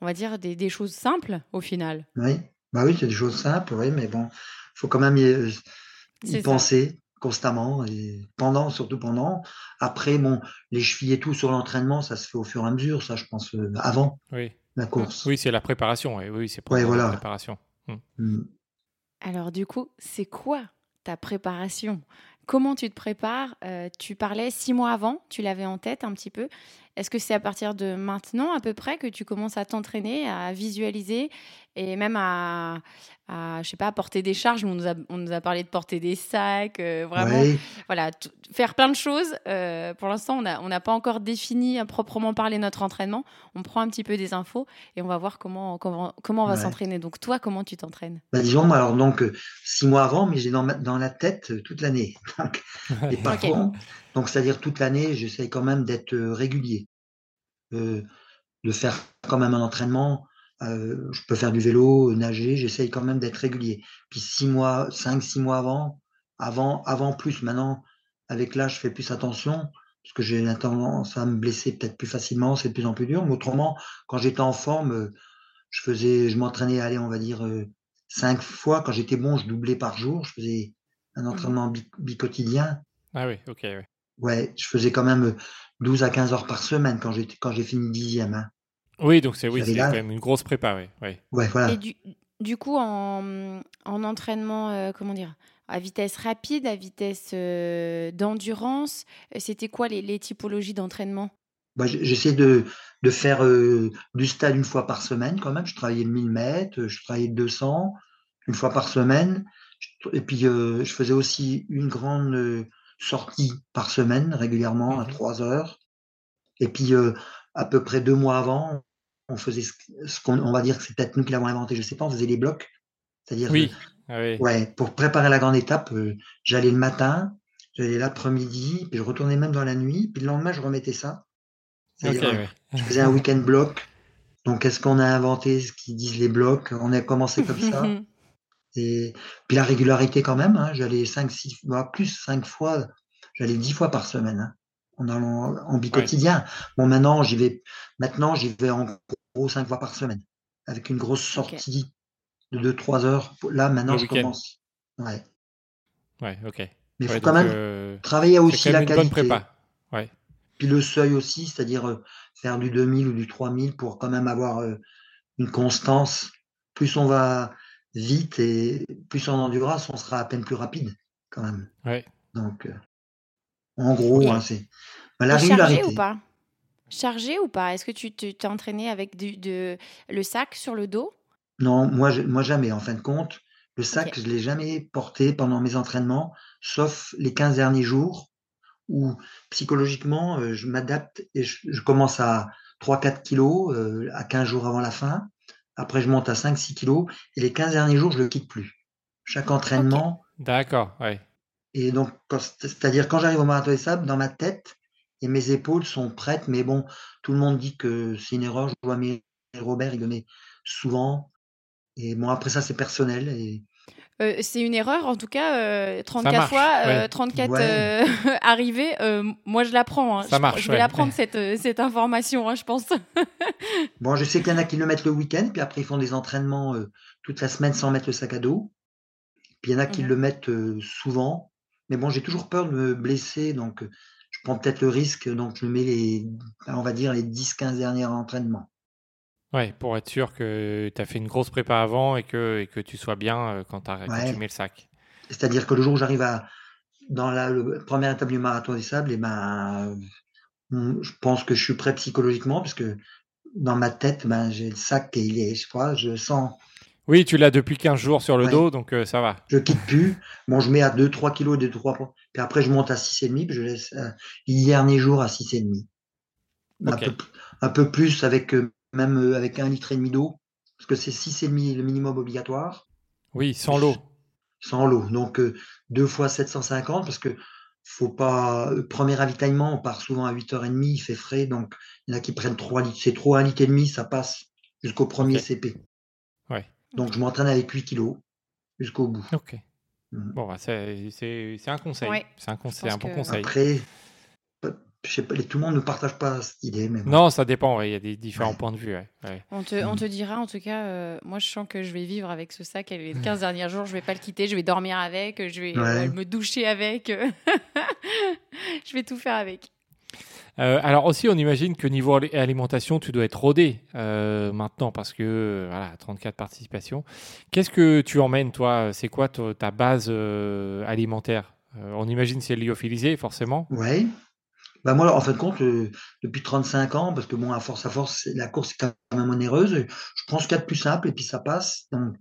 on va dire des, des, choses simples au final. Oui. Bah oui, c'est des choses simples, oui, mais bon, il faut quand même y, penser constamment et pendant, surtout pendant. Après, bon, les chevilles et tout sur l'entraînement, ça se fait au fur et à mesure, ça, je pense, euh, avant la course. Oui, c'est la préparation, oui, oui c'est pour la préparation. Mmh. Mmh. Alors, du coup, c'est quoi ta préparation? Comment tu te prépares? Euh, Tu parlais six mois avant, tu l'avais en tête un petit peu. Est-ce que c'est à partir de maintenant à peu près que tu commences à t'entraîner, à visualiser et même à, à je sais pas, porter des charges? On nous, a, on nous a parlé de porter des sacs, euh, vraiment, voilà, faire plein de choses. Euh, pour l'instant, on n'a on pas encore défini à proprement parler notre entraînement. On prend un petit peu des infos et on va voir comment, comment, comment on va s'entraîner. Donc toi, comment tu t'entraînes? Bah, Disons, alors donc six mois avant, mais j'ai dans, dans la tête toute l'année. et par contre, Donc, c'est-à-dire toute l'année, j'essaye quand même d'être régulier, de faire quand même un entraînement. je peux faire du vélo, nager, j'essaye quand même d'être régulier. Puis six mois, cinq, six mois avant, avant, avant plus. Maintenant, avec l'âge, je fais plus attention parce que j'ai tendance à me blesser peut-être plus facilement, c'est de plus en plus dur. Mais autrement, quand j'étais en forme, je faisais, je m'entraînais, allez, on va dire cinq fois. Quand j'étais bon, je doublais par jour. Je faisais un mmh entraînement bi-quotidien. Ah oui, ok, oui. Ouais, je faisais quand même 12 à 15 heures par semaine quand j'ai quand j'ai fini dixième. Hein. Oui, donc c'est oui, quand même une grosse prépa, oui. Ouais, voilà. Et du, du coup, en, en entraînement, comment dire, à vitesse rapide, à vitesse euh, d'endurance euh, C'était quoi les, typologies d'entraînement? Bah, J'essaie de, de, faire euh, du stade une fois par semaine quand même. Je travaillais le 1000 mètres, je travaillais le 200 une fois par semaine. Et puis je faisais aussi une grande sortie par semaine régulièrement à 3 mmh heures. Et puis à peu près deux mois avant, on faisait ce qu'on on va dire que c'est peut-être nous qui l'avons inventé, je sais pas, on faisait les blocs. C'est-à-dire oui. Ah ouais, pour préparer la grande étape, euh, j'allais le matin, j'allais l'après-midi, puis je retournais même dans la nuit, puis le lendemain, je remettais ça. Euh, je faisais un week-end bloc. Donc, est-ce qu'on a inventé ce qu'ils disent les blocs? On a commencé comme ça. Et puis la régularité quand même, hein, j'allais 5, 6, voire plus 5 fois, j'allais 10 fois par semaine, hein, en allant en bi-quotidien. Bon, maintenant, j'y vais, maintenant, j'y vais en gros 5 fois par semaine, avec une grosse sortie de 2-3 heures. Là, maintenant, je commence. Ouais. Ouais, ok. Mais il faut quand même euh, travailler aussi la qualité. Bonne prépa. Ouais. Puis le seuil aussi, c'est-à-dire euh, faire du 2000 ou du 3000 pour quand même avoir euh, une constance. Plus on va vite et plus en endurance, on sera à peine plus rapide quand même. Ouais. Donc, en gros, hein, c'est bah, la régularité. Chargé ou pas? Chargé ou pas? Est-ce que tu t'es entraîné avec du, de, le sac sur le dos? Non, moi, moi jamais. En fin de compte, le sac, je je l'ai jamais porté pendant mes entraînements, sauf les 15 derniers jours où psychologiquement, euh, je m'adapte et je, commence à 3-4 kilos euh, à 15 jours avant la fin. Après, je monte à 5-6 kilos et les 15 derniers jours, je le quitte plus. Chaque entraînement. D'accord, ouais. Et donc, c'est-à-dire quand j'arrive au marathon des sables, dans ma tête et mes épaules sont prêtes, mais bon, tout le monde dit que c'est une erreur. Je vois mes Robert, il le met souvent. Et bon, après ça, c'est personnel. Et... Euh, c'est une erreur, en tout cas, 34 euh, fois, 34 euh, arrivées, moi je la prends. Hein. Ça je, marche. Je vais la prendre, cette, cette information, hein, je pense. bon, je sais qu'il y en a qui le mettent le week-end, puis après ils font des entraînements toute la semaine sans mettre le sac à dos. Puis il y en a qui mmh le mettent souvent. Mais bon, j'ai toujours peur de me blesser, donc je prends peut-être le risque, donc je mets les, on va dire, les 10-15 derniers entraînements. Ouais, pour être sûr que tu as fait une grosse prépa avant et que, et que tu sois bien euh, quand, as, tu mets le sac. C'est-à-dire que le jour où j'arrive à dans la première étape du marathon des sables, et eh ben, hum, je pense que je suis prêt psychologiquement parce que dans ma tête, ben, j'ai le sac et il est, je crois, je sens. Oui, tu l'as depuis 15 jours sur le dos, donc euh, ça va. Je quitte plus. Bon, je mets à 2-3 kilos, 2-3 Puis après, je monte à 6,5, puis je laisse euh, les derniers jours à 6,5. Un, peu, un peu plus avec même euh, avec un litre et demi d'eau, parce que c'est 6,5 le minimum obligatoire. Oui, sans l'eau. Sans l'eau. Donc, euh, deux fois 750, parce que faut pas. Euh, premier ravitaillement, on part souvent à 8h30, il fait frais, donc il y en a qui prennent 3 litres. C'est trop 1 litre et demi, ça passe jusqu'au premier CP. Ouais. Donc, je m'entraîne avec 8 kilos jusqu'au bout. Ok. Mmh. Bon, bah, c'est un conseil. C'est un, conseil, un bon conseil. Après, je pas, tout le monde ne partage pas cette idée. Mais Non, ça dépend, il y a des différents points de vue. On, te, on, te, dira, en tout cas, euh, moi je sens que je vais vivre avec ce sac les 15 derniers jours, je vais pas le quitter, je vais dormir avec, je vais euh, me doucher avec, je vais tout faire avec. Euh, alors aussi, on imagine que niveau alimentation, tu dois être rodé maintenant parce que voilà, 34 participations. Qu'est-ce que tu emmènes toi? C'est quoi ta base alimentaire? On imagine c'est lyophilisé forcément. Oui. Bah moi, en fin de compte, euh, depuis 35 ans, parce que bon, à force à force, la course est quand même onéreuse, je prends ce qu'il y a de plus simple et puis ça passe. Donc,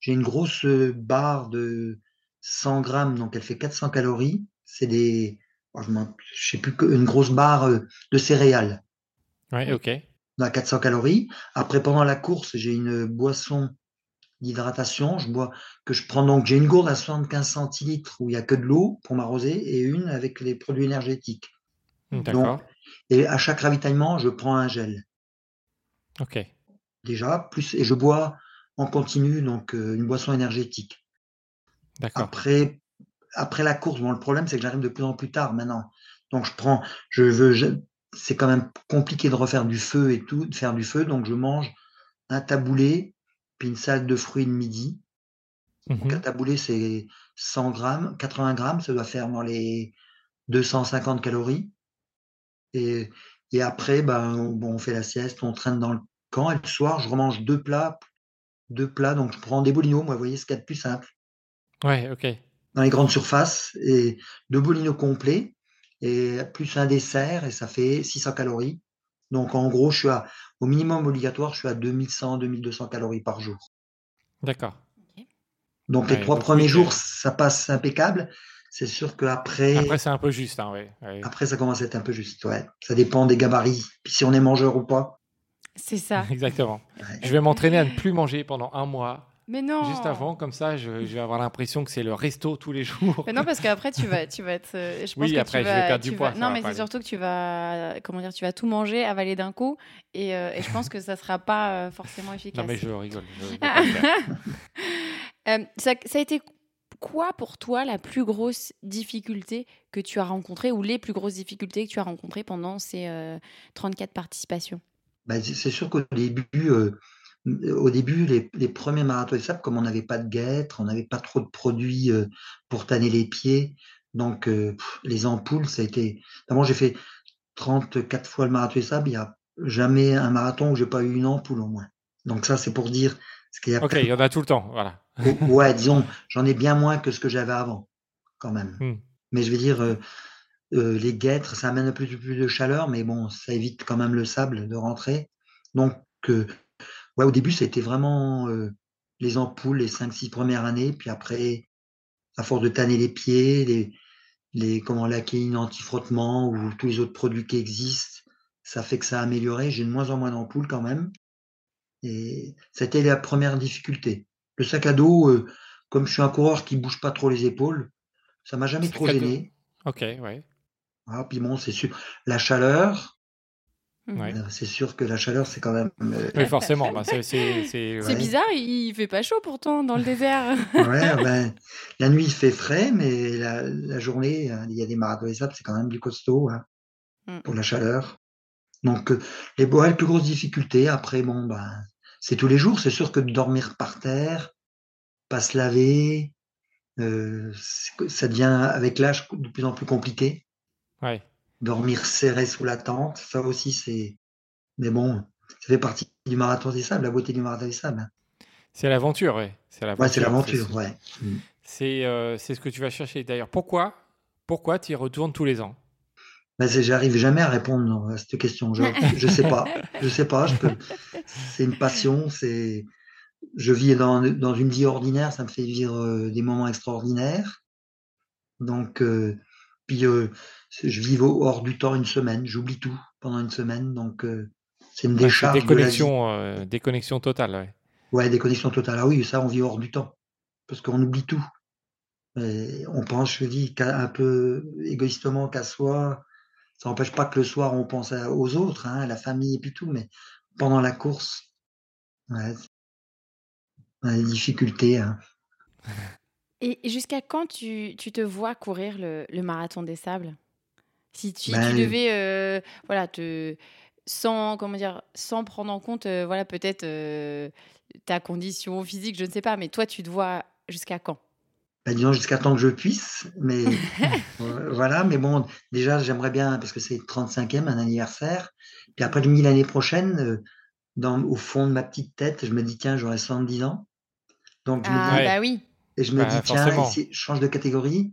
j'ai une grosse euh, barre de 100 grammes, donc elle fait 400 calories. C'est des, oh, je, je sais plus une grosse barre euh, de céréales. Ouais, ok. À 400 calories. Après, pendant la course, j'ai une boisson d'hydratation. Je bois que je prends donc j'ai une gourde à 75 centilitres où il y a que de l'eau pour m'arroser et une avec les produits énergétiques. D'accord. Et à chaque ravitaillement, je prends un gel. Ok. Déjà, plus et je bois en continu donc euh, une boisson énergétique. D'accord. Après, après la course, bon, le problème c'est que j'arrive de plus en plus tard maintenant. Donc je prends, je veux, c'est quand même compliqué de refaire du feu et tout, de faire du feu, donc je mange un taboulé puis une salade de fruits de midi. Donc, un taboulé, c'est 100 grammes, 80 grammes, ça doit faire dans les 250 calories. Et, et après, ben, bon, on fait la sieste, on traîne dans le camp. Et le soir, je remange deux plats, deux plats. Donc, je prends des bolinos, moi, vous voyez, ce qu'il y a de plus simple, Ouais, ok. dans les grandes surfaces, et deux bolinos complets, et plus un dessert, et ça fait 600 calories. Donc, en gros, je suis à, au minimum obligatoire, je suis à 2100, 2200 calories par jour. D'accord. Donc, les trois donc premiers jours, ça passe impeccable. C'est sûr qu'après, Après, c'est un peu juste, hein, ouais. ouais. après, ça commence à être un peu juste. Ouais. Ça dépend des gabarits. Puis si on est mangeur ou pas. C'est ça. Exactement. Ouais. Je vais m'entraîner à ne plus manger pendant un mois, Mais non. juste avant, comme ça, je, je vais avoir l'impression que c'est le resto tous les jours. Mais non, parce qu'après, tu vas, tu vas être. euh, Je pense Oui, que après, tu je vais vas, perdre du poids, vas- Non, mais c'est surtout que tu vas, comment dire, tu vas tout manger, avaler d'un coup, et, euh, et je pense que ça sera pas euh, forcément efficace. Non, mais je rigole. je-. Euh, ça a été quoi pour toi la plus grosse difficulté que tu as rencontrée ou les plus grosses difficultés que tu as rencontrées pendant ces euh, 34 participations? Bah, c'est sûr qu'au début, euh, au début, les, premiers marathons de sable, comme on n'avait pas de guêtres, on n'avait pas trop de produits euh, pour tanner les pieds. Donc, euh, les ampoules, ça a été. D'abord, j'ai fait 34 fois le marathon de sable. Il n'y a jamais un marathon où j'ai pas eu une ampoule au moins. Donc, ça, c'est pour dire. Ok, il y en a tout le temps, voilà. Ouais, disons, j'en ai bien moins que ce que j'avais avant, quand même. Hmm. Mais je veux dire, euh, euh, les guêtres, ça amène un peu plus de chaleur, mais bon, ça évite quand même le sable de rentrer. Donc, euh, ouais, au début, c'était vraiment les ampoules les 5-6 premières années, puis après, à force de tanner les pieds, les, les comment l'achéine anti-frottement ou tous les autres produits qui existent, ça fait que ça a amélioré. J'ai de moins en moins d'ampoules quand même. Et c'était la première difficulté. Le sac à dos, euh, comme je suis un coureur qui bouge pas trop les épaules, ça m'a jamais trop gêné. Ok, ouais. Ah, puis bon, c'est sûr. La chaleur. Ouais. euh, c'est sûr que la chaleur, c'est quand même. euh, Oui, forcément. bah, c'est, Ouais. bizarre, il fait pas chaud pourtant dans le désert. ouais, ben, la nuit, il fait frais, mais la, la journée, il y a des marathons et ça, c'est quand même du costaud hein, Mm. pour la chaleur. Donc, euh, les, ouais, les plus grosses difficultés, après, bon, ben, c'est tous les jours. C'est sûr que de dormir par terre, pas se laver, euh, ça devient, avec l'âge, de plus en plus compliqué. ouais. dormir serré sous la tente, ça aussi c'est. Mais bon, ça fait partie du marathon des sables, la beauté du marathon des sables. hein. C'est l'aventure, ouais. C'est l'aventure. Ouais, c'est l'aventure, ouais. Mm. C'est, euh, c'est ce que tu vas chercher. D'ailleurs, pourquoi, pourquoi tu y retournes tous les ans? Ben, c'est- j'arrive jamais à répondre à cette question. Je, je sais pas, je sais pas. Je peux. C'est une passion. C'est. Je vis dans, dans une vie ordinaire, ça me fait vivre euh, des moments extraordinaires. Donc, euh, puis euh, je vis au- hors du temps une semaine. J'oublie tout pendant une semaine, donc euh, c'est une Ouais, décharge. de la vie. déconnexion, euh, déconnexion totale, ouais. Ouais, déconnexion totale. Ah oui, ça, on vit hors du temps. Parce qu'on oublie tout. Et on pense, je dis, un peu égoïstement qu'à soi. Ça n'empêche pas que le soir, on pense aux autres, hein, à la famille et puis tout, mais pendant la course, ouais, on a des difficultés. hein. Et jusqu'à quand tu, tu te vois courir le, le marathon des sables? Si tu, Ben, tu devais, euh, voilà, te, sans, comment dire, sans prendre en compte, euh, voilà, peut-être euh, ta condition physique, je ne sais pas, mais toi, tu te vois jusqu'à quand? Ben, disons jusqu'à temps que je puisse, mais euh, voilà. Mais bon, déjà, j'aimerais bien, parce que c'est le 35e, un anniversaire. Puis après, je me dis l'année prochaine, euh, dans, au fond de ma petite tête, je me dis, tiens, j'aurai 70 ans. Donc, je me Ah, dis, bah oui. Et je me Bah, dis, tiens, essaie- change de catégorie.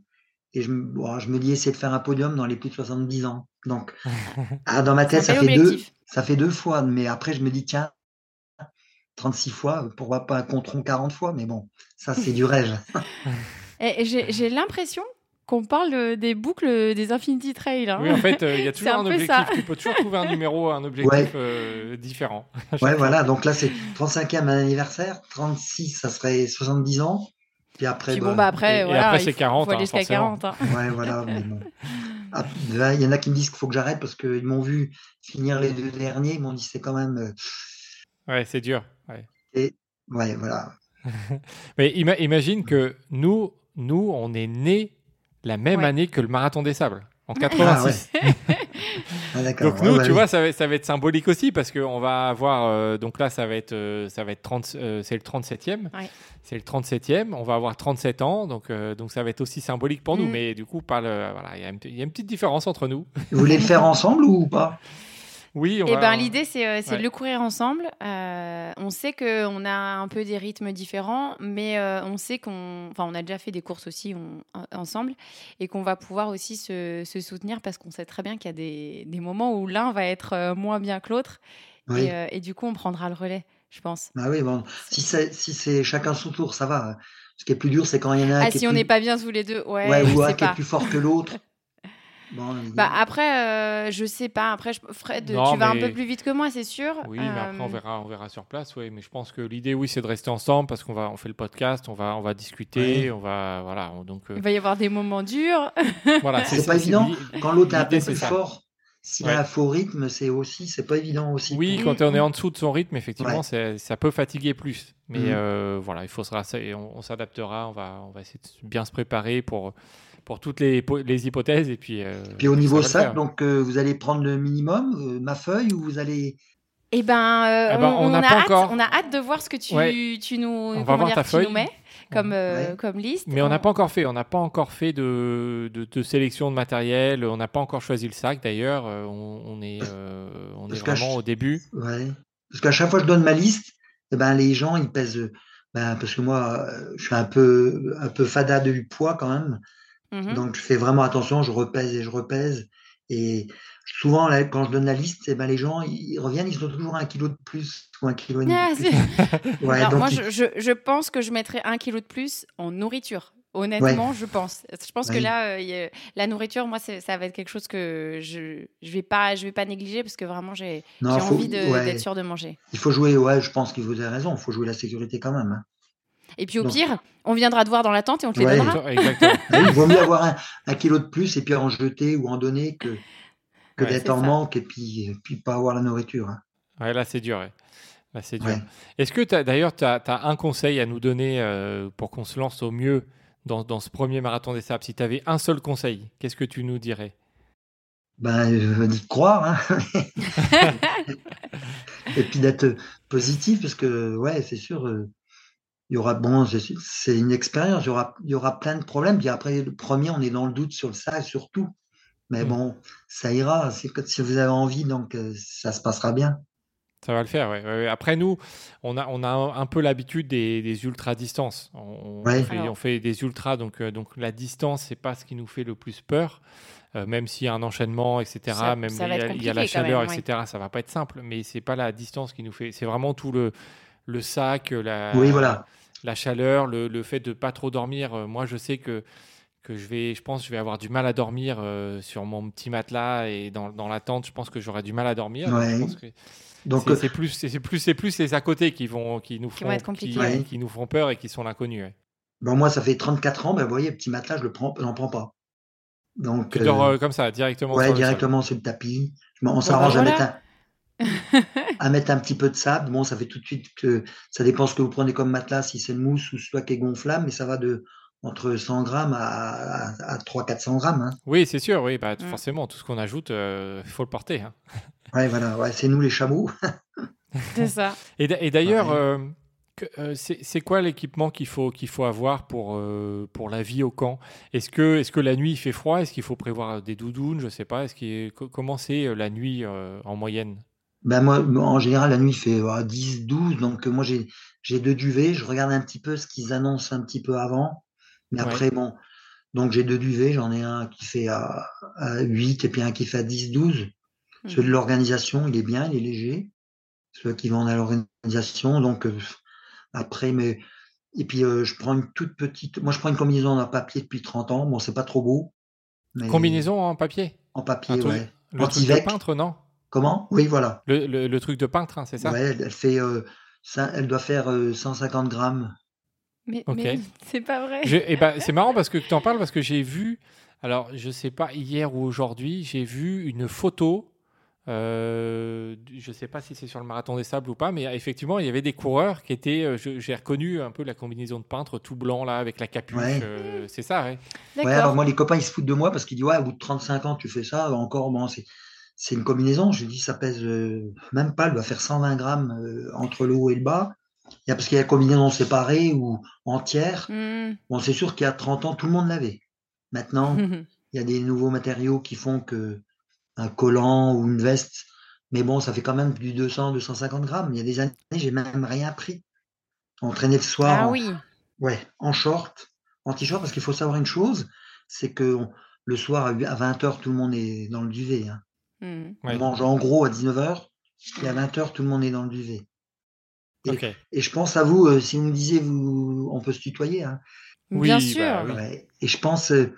Et je, me- bon, je me dis, essayer de faire un podium dans les plus de 70 ans. Donc, ah, dans ma tête, ça fait, deux, ça fait deux fois. Mais après, je me dis, tiens, 36 fois, pourquoi pas un contron 40 fois Mais bon, ça, c'est du rêve. Et j'ai l'impression qu'on parle des boucles des Infinity Trail. Hein. Oui, en fait, il y a toujours un, objectif. Tu peux toujours trouver un numéro, un objectif différent. Ouais, voilà. Donc là, c'est 35e anniversaire. 36, ça serait 70 ans. Puis après, bon, bah, bah après, et, après c'est 40. Faut jusqu'à 40. Hein. Ouais, voilà. Mais bon. Ah, il y en a qui me disent qu'il faut que j'arrête parce qu'ils m'ont vu finir les deux derniers. Ils m'ont dit c'est quand même. Euh, ouais, c'est dur. Ouais. Et ouais, voilà. Mais imagine que nous, nous, on est nés la même année que le marathon des sables en 86. Ah, ah, donc nous, tu vois, ça va, ça va, être symbolique aussi parce qu'on va avoir, euh, donc là, ça va être, euh, ça va être 30, euh, c'est le 37e. C'est le 37e. On va avoir 37 ans, donc, donc ça va être aussi symbolique pour nous. Mm. Mais du coup, voilà, il y, y, a une petite différence entre nous. Vous voulez le faire ensemble ou pas? Oui, on Et eh ben, l'idée, c'est euh, de le courir ensemble. Euh, on sait qu'on a un peu des rythmes différents, mais euh, on sait qu'on. Enfin, on a déjà fait des courses aussi ensemble et qu'on va pouvoir aussi se, se soutenir parce qu'on sait très bien qu'il y a des, des, moments où l'un va être moins bien que l'autre. Et, et, du coup, on prendra le relais, je pense. Bah oui, bon. Si c'est si chacun son tour, ça va. Ce qui est plus dur, c'est quand il y en a un ah, qui si on n'est pas bien tous les deux, ouais. ouais ou un qui est plus fort que l'autre. bah après, euh, je sais pas. Après, je, Fred, tu vas un peu plus vite que moi, c'est sûr. Oui, mais après on euh, verra, on verra sur place. Oui, mais je pense que l'idée, oui, c'est de rester ensemble parce qu'on va, on fait le podcast, on va, on va discuter, on va, voilà. Donc euh, il va y avoir des moments durs. voilà, c'est pas évident quand l'autre est un peu plus fort. S'il a un faux rythme, c'est aussi, c'est pas évident aussi. Oui, quand on est en dessous de son rythme, effectivement, ça peut fatiguer plus. Mais mm. voilà, il faut se on, on s'adaptera, on va, on va essayer de bien se préparer pour pour toutes les, les hypothèses. Et puis, euh, puis au niveau sac, donc euh, vous allez prendre le minimum, euh, ma feuille, ou vous allez. Eh ben, eh ben on, a hâte, on, a hâte, de voir ce que tu, tu nous, on va voir ta feuille. mets comme, comme liste. Mais on n'a pas encore fait, on n'a pas encore fait de, de, sélection de matériel, on n'a pas encore choisi le sac d'ailleurs, on, est, on est vraiment au début. Ouais. Parce qu'à chaque fois que je donne ma liste, eh ben, les gens ils pèsent, ben, parce que moi je suis un peu, un peu fada du poids quand même. Mmh Donc, je fais vraiment attention, je repèse et je repèse. Et souvent, quand je donne la liste, eh ben, les gens, ils reviennent, ils ont toujours un kilo de plus ou un kilo et demi ah, Alors, moi, je, je, pense que je mettrais un kilo de plus en nourriture. Honnêtement, je pense. Je pense que là, euh, la nourriture, moi, ça va être quelque chose que je je vais pas, je vais pas négliger parce que vraiment, j'ai envie d'être sûr de manger. Il faut jouer, ouais, je pense que vous avez raison. Il faut jouer la sécurité quand même. Hein. Et puis au pire, on viendra te voir dans la tente et on te les donnera. Exactement. il vaut mieux avoir un, kilo de plus et puis en jeter ou en donner que, que d'être en manque et puis, puis pas avoir la nourriture. Hein. Ouais, là c'est dur. Là c'est dur. Est-ce que d'ailleurs tu as, un conseil à nous donner euh, pour qu'on se lance au mieux dans, dans ce premier marathon des sables? Si tu avais un seul conseil, qu'est-ce que tu nous dirais? Ben, euh, d'y croire, hein. et puis d'être positif, parce que ouais, c'est sûr, euh, il y aura, bon, c'est une expérience, il y aura, il y aura plein de problèmes. Puis après, le premier, on est dans le doute sur ça, sur tout. Mais mmh. bon, ça ira. Si, si vous avez envie, donc euh, ça se passera bien. Ça va le faire, ouais. Après, nous, on a, on a un peu l'habitude des, des ultra-distances. On, on, fait, des ultras, donc, euh, donc la distance, c'est pas ce qui nous fait le plus peur. Euh, même s'il y a un enchaînement, etc., même il y, a, la chaleur, etc., ça va pas être simple, mais c'est pas la distance qui nous fait. C'est vraiment tout le, le sac, la, voilà. la chaleur, le, fait de pas trop dormir. Euh, moi, je sais que, que je vais, je pense, que je vais avoir du mal à dormir euh, sur mon petit matelas et dans, dans la tente. Je pense que j'aurai du mal à dormir. Donc euh, c'est plus, c'est plus, c'est plus les à côté qui vont, qui nous font, qui, nous font peur et qui sont l'inconnu. Bon, moi, ça fait 34 ans. Ben, vous voyez, petit matelas, je le prends, n'en prends pas. Donc, tu dors comme ça, directement. Ouais, directement sur le tapis. On s'arrange à mettre un, à mettre un petit peu de sable. Bon, ça fait tout de suite que ça dépend ce que vous prenez comme matelas, si c'est mousse ou soit qui est gonflable, mais ça va de entre 100 grammes à, à, 300-400 grammes. Hein. Oui, c'est sûr, oui, bah, mm. forcément, tout ce qu'on ajoute, il euh, faut le porter. Hein. ouais, voilà, ouais, c'est nous les chameaux. c'est ça. Et d'ailleurs, euh, euh, c'est quoi l'équipement qu'il faut, qu'il faut avoir pour, pour la vie au camp? Est-ce que, est que la nuit il fait froid? Est-ce qu'il faut prévoir des doudounes? Je sais pas. Est -ce comment c'est la nuit en moyenne? Ben moi, en général, la nuit, fait 10, 12. Donc, moi, j'ai, j'ai deux duvets. Je regarde un petit peu ce qu'ils annoncent un petit peu avant. Mais après, bon, donc j'ai deux duvets. J'en ai un qui fait à, 8 et puis un qui fait à 10, 12. Mmh. Celui de l'organisation, il est bien, il est léger. Ceux qui vont à l'organisation. Donc, euh, après, mais Et puis, je prends une toute petite. Moi, je prends une combinaison en papier depuis 30 ans. Bon, c'est pas trop beau. Combinaison en papier? En papier, ouais. Le truc de peintre, non? Comment? Oui, voilà. Le, truc de peintre, hein, c'est ça? Ouais, elle, fait, elle doit faire 150 grammes. Mais, c'est pas vrai. Eh ben, c'est marrant parce que tu en parles parce que j'ai vu, alors je sais pas hier ou aujourd'hui, j'ai vu une photo. Euh, je sais pas si c'est sur le marathon des sables ou pas, mais effectivement, il y avait des coureurs qui étaient. Euh, j'ai reconnu un peu la combinaison de peintre tout blanc là avec la capuche. Euh, c'est ça, ouais. Ouais, alors moi, les copains ils se foutent de moi parce qu'ils disent Ouais, au bout de 35 ans, tu fais ça. Encore, bon, c'est une combinaison. Je dis Ça pèse même pas, elle doit faire 120 grammes entre le haut et le bas. Il y a, parce qu'il y a combinaison séparée ou entière. Hmm. Bon, c'est sûr qu'il y a 30 ans, tout le monde l'avait. Maintenant, il y a des nouveaux matériaux qui font que un collant ou une veste, mais bon, ça fait quand même du 200, 250 grammes. Il y a des années, j'ai même rien pris. Entraîner le soir. Ah en, oui. Ouais, en short, en t-shirt, parce qu'il faut savoir une chose, c'est que le soir à 20h, tout le monde est dans le duvet. Hein. Hmm. On mange en gros à 19h, et à 20h, tout le monde est dans le duvet. Et, je pense à vous, euh, si vous me disiez, vous, on peut se tutoyer. Hein. Bien sûr. Bah et je pense, euh,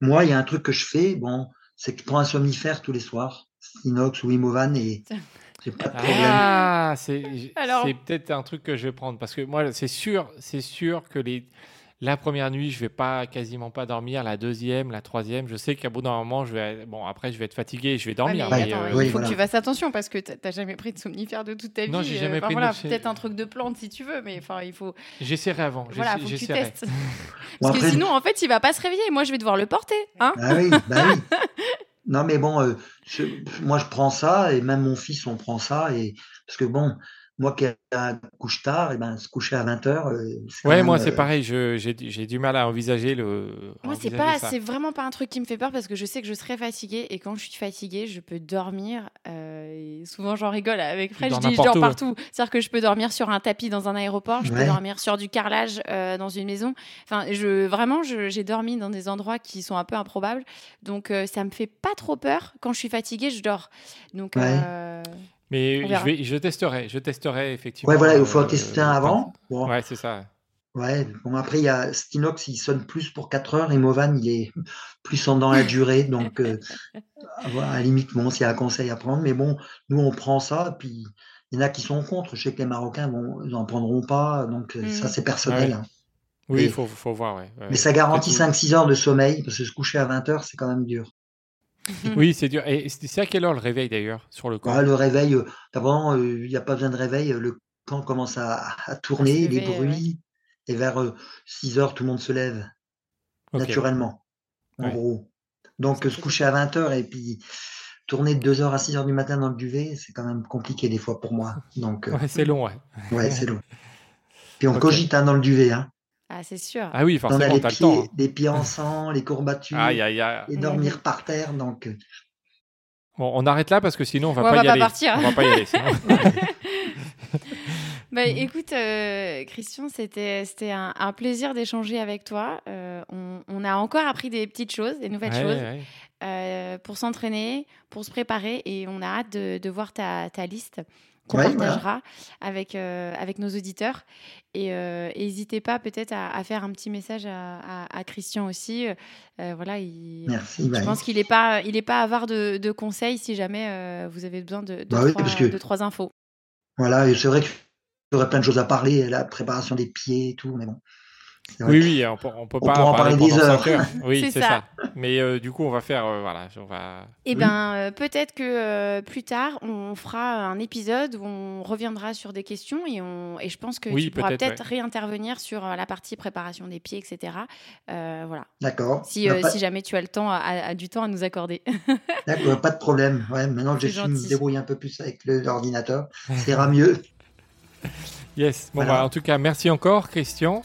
moi, il y a un truc que je fais, bon, c'est que je prends un somnifère tous les soirs, inox ou imovan, et j'ai pas de problème. Ah, c'est peut-être un truc que je vais prendre parce que moi, c'est sûr, c'est sûr que les la première nuit, je vais pas quasiment pas dormir. La deuxième, la troisième, je sais qu'à bout d'un moment, je vais. Bon, après, je vais être fatigué, je vais dormir. Euh, il faut que tu fasses attention parce que tu n'as jamais pris de somnifère de toute ta vie. Non, j'ai jamais pris voilà, Peut-être un truc de plante si tu veux, mais enfin, il faut. J'essaierai avant. Voilà, faut que tu testes. parce que sinon, en fait, il va pas se réveiller. Moi, je vais devoir le porter, hein Ah oui, bah oui. Non, mais bon, euh, moi je prends ça et même mon fils on prend ça et parce que bon, moi qui couche tard, et ben, se coucher à 20h. Euh, ouais, moi c'est euh, pareil, j'ai du mal à envisager le. Moi, c'est pas, c'est vraiment pas un truc qui me fait peur parce que je sais que je serai fatiguée et quand je suis fatiguée, je peux dormir. Euh, souvent, j'en rigole avec Fred, je dis je dors partout. C'est-à-dire que je peux dormir sur un tapis dans un aéroport, je peux dormir sur du carrelage dans une maison. Enfin, je, vraiment, j'ai dormi dans des endroits qui sont un peu improbables. Donc, ça me fait pas trop peur. Quand je suis fatiguée, je dors. Donc. Mais je, vais, je testerai, je testerai effectivement. Ouais, voilà, il faut en tester un avant. Bon. Ouais, c'est ça. Ouais, bon, après, il y a Stinox, il sonne plus pour 4 heures et Movan, il est plus en dans la durée. Donc, euh, à la limite, bon, s'il y a un conseil à prendre. Mais bon, nous, on prend ça. Puis, il y en a qui sont contre. Je sais que les Marocains, n'en prendront pas. Donc, euh, ça, mm. c'est personnel. Hein. Oui, il faut, faut, voir. Ouais. Mais ça garantit 5-6 heures de sommeil, parce que se coucher à 20 heures, c'est quand même dur. oui, c'est dur. Et c'est à quelle heure le réveil d'ailleurs sur le camp? Le réveil, euh, d'abord, il n'y a pas besoin de réveil. Le camp commence à, tourner, les bruits. Et vers 6 heures, tout le monde se lève. Naturellement, en gros. Donc, se coucher à 20 heures et puis tourner de 2 heures à 6 heures du matin dans le duvet, c'est quand même compliqué des fois pour moi. Donc, c'est long, ouais. Ouais, c'est long. Puis on cogite hein, dans le duvet. Hein. Ah, c'est sûr. Ah oui, forcément, on a les pieds, temps. Hein. pieds en sang, les courbatures, et dormir par terre. Donc... Euh. Bon, on arrête là parce que sinon on va pas y aller. Partir. On va pas y aller. bah, écoute, euh, Christian, c'était c'était un, plaisir d'échanger avec toi. Euh, on, a encore appris des petites choses, des nouvelles choses. pour s'entraîner, pour se préparer, et on a hâte de, de voir ta, ta liste qu'on partagera avec, euh, avec nos auditeurs. Et euh, n'hésitez pas peut-être à, faire un petit message à, à, Christian aussi. Euh, voilà, il, Merci, je pense qu'il n'est pas, il est pas avare de, de, conseils si jamais vous avez besoin de, de, bah trois, de trois infos. Voilà, c'est vrai qu'il y aurait plein de choses à parler, la préparation des pieds et tout, mais bon. Oui, oui, on peut, on peut pas en parler, des heures. Oui, c'est ça. Mais euh, du coup, on va faire, euh, voilà, on va. Eh ben, euh, peut-être que plus tard, on fera un épisode où on reviendra sur des questions et on, et je pense que tu pourras peut-être réintervenir sur la partie préparation des pieds, etc. voilà. D'accord. Si, si jamais tu as le temps, à, du temps à nous accorder. D'accord, pas de problème. Ouais, maintenant que je me débrouille un peu plus avec l'ordinateur, ça ira mieux. Yes. Bon, bah, en tout cas, merci encore, Christian.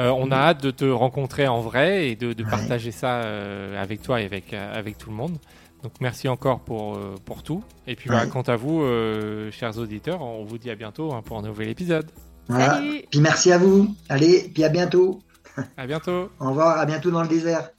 Euh, on a hâte de te rencontrer en vrai et de, partager ça euh, avec toi et avec, euh, avec tout le monde. Donc merci encore pour, pour tout. Et puis bah, quant à vous, chers auditeurs, on vous dit à bientôt hein, pour un nouvel épisode. Salut. Puis merci à vous. Allez, puis à bientôt. À bientôt. Au revoir, à bientôt dans le désert.